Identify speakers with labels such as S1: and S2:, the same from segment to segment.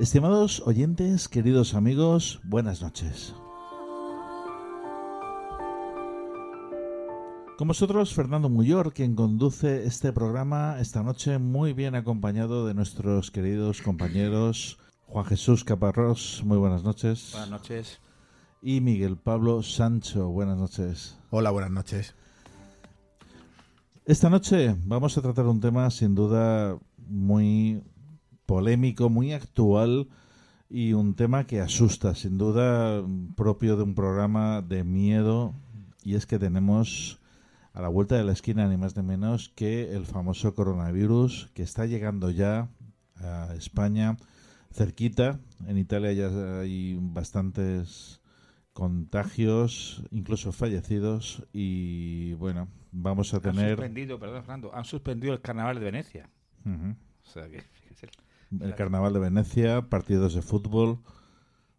S1: Estimados oyentes, queridos amigos, buenas noches. Con vosotros, Fernando Muyor, quien conduce este programa esta noche, muy bien acompañado de nuestros queridos compañeros Juan Jesús Caparrós, muy buenas noches.
S2: Buenas noches.
S1: Y Miguel Pablo Sancho, buenas noches.
S3: Hola, buenas noches.
S1: Esta noche vamos a tratar un tema sin duda muy polémico, muy actual y un tema que asusta, sin duda propio de un programa de miedo, y es que tenemos a la vuelta de la esquina ni más ni menos que el famoso coronavirus que está llegando ya a España cerquita. En Italia ya hay bastantes contagios, incluso fallecidos y bueno, vamos a tener...
S2: Han suspendido, perdón Fernando, han suspendido el carnaval de Venecia. O sea que
S1: el Carnaval de Venecia, partidos de fútbol.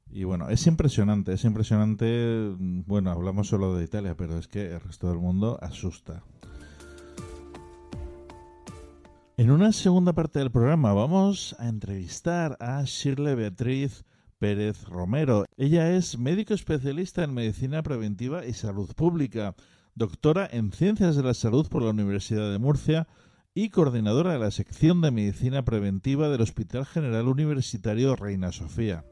S1: Y bueno, es impresionante, es impresionante. Bueno, hablamos solo de Italia, pero es que el resto del mundo asusta. En una segunda parte del programa vamos a entrevistar a Shirley Beatriz Pérez Romero. Ella es médico especialista en medicina preventiva y salud pública, doctora en ciencias de la salud por la Universidad de Murcia y coordinadora de la sección de Medicina Preventiva del Hospital General Universitario Reina Sofía.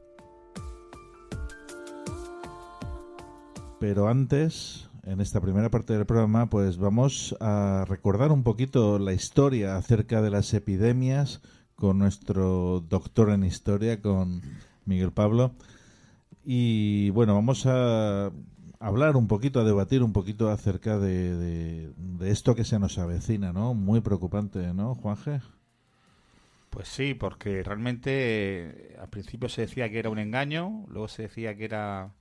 S1: Pero antes, en esta primera parte del programa, pues vamos a recordar un poquito la historia acerca de las epidemias con nuestro doctor en historia, con Miguel Pablo. Y bueno, vamos a hablar un poquito, a debatir un poquito acerca de, de, esto que se nos avecina, ¿no? Muy preocupante, ¿no, Juanje?
S2: Pues sí, porque realmente eh, al principio se decía que era un engaño, luego se decía que era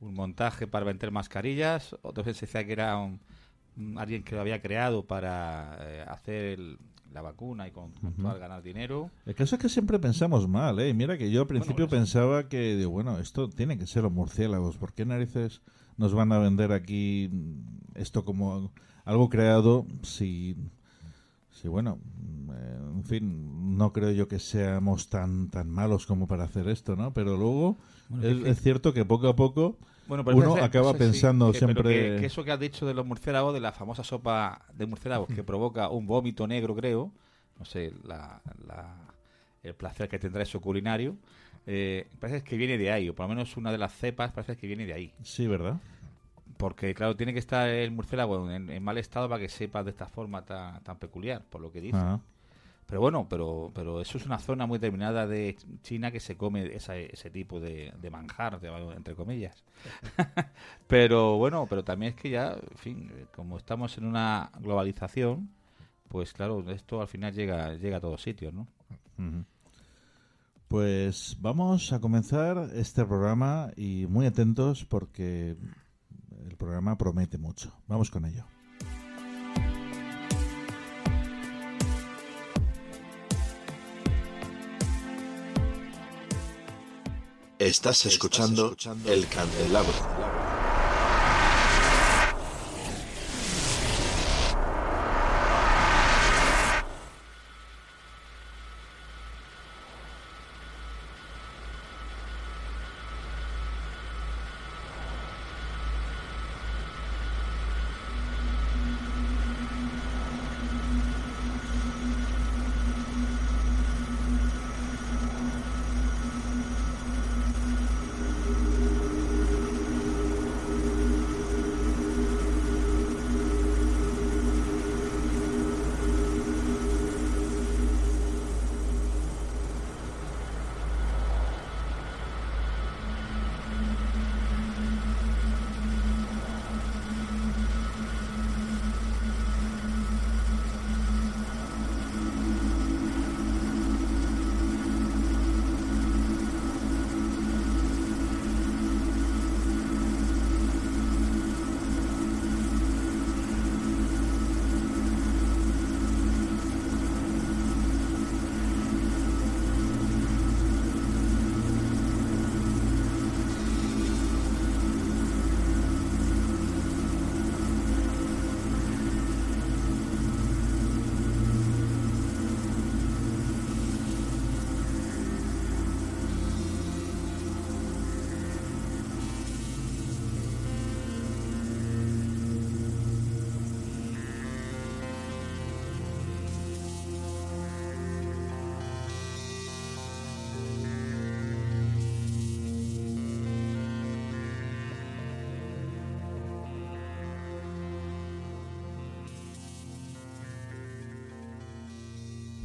S2: un montaje para vender mascarillas, vez se decía que era un, alguien que lo había creado para eh, hacer el, la vacuna y con, ganar dinero.
S1: El caso es que siempre pensamos mal, ¿eh? Mira que yo al principio pensaba que, digo, bueno, esto tiene que ser los murciélagos. ¿Por qué narices nos van a vender aquí esto como algo creado si, si bueno, eh, en fin, no creo yo que seamos tan, tan malos como para hacer esto, ¿no? Pero luego es, cierto que poco a poco... uno acaba pensando siempre...
S2: que, eso que has dicho de los murciélagos, de la famosa sopa de murciélagos que provoca un vómito negro, creo, no sé, la, el placer que tendrá eso culinario, eh, parece que viene de ahí, o por lo menos una de las cepas parece que viene de ahí.
S1: Sí, ¿verdad?
S2: Porque, claro, tiene que estar el murciélago en, mal estado para que sepa de esta forma tan, tan peculiar, por lo que dice. Pero bueno, pero, pero eso es una zona muy determinada de China que se come ese tipo de, manjar, entre comillas. pero bueno, pero también es que ya, en fin, como estamos en una globalización, pues claro, esto al final llega, llega a todos sitios, ¿no?
S1: Pues vamos a comenzar este programa y muy atentos porque el programa promete mucho. Vamos con ello.
S4: Estás escuchando, El Candelabro.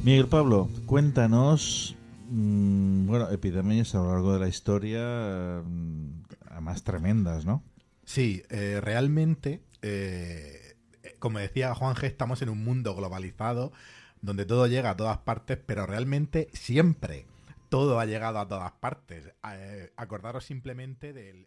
S1: Miguel Pablo, cuéntanos, mm, bueno, epidemias a lo largo de la historia mm, más tremendas, ¿no?
S3: Sí, eh, realmente, eh, como decía Juan G, estamos en un mundo globalizado donde todo llega a todas partes, pero realmente siempre todo ha llegado a todas partes. Eh, acordaros simplemente del...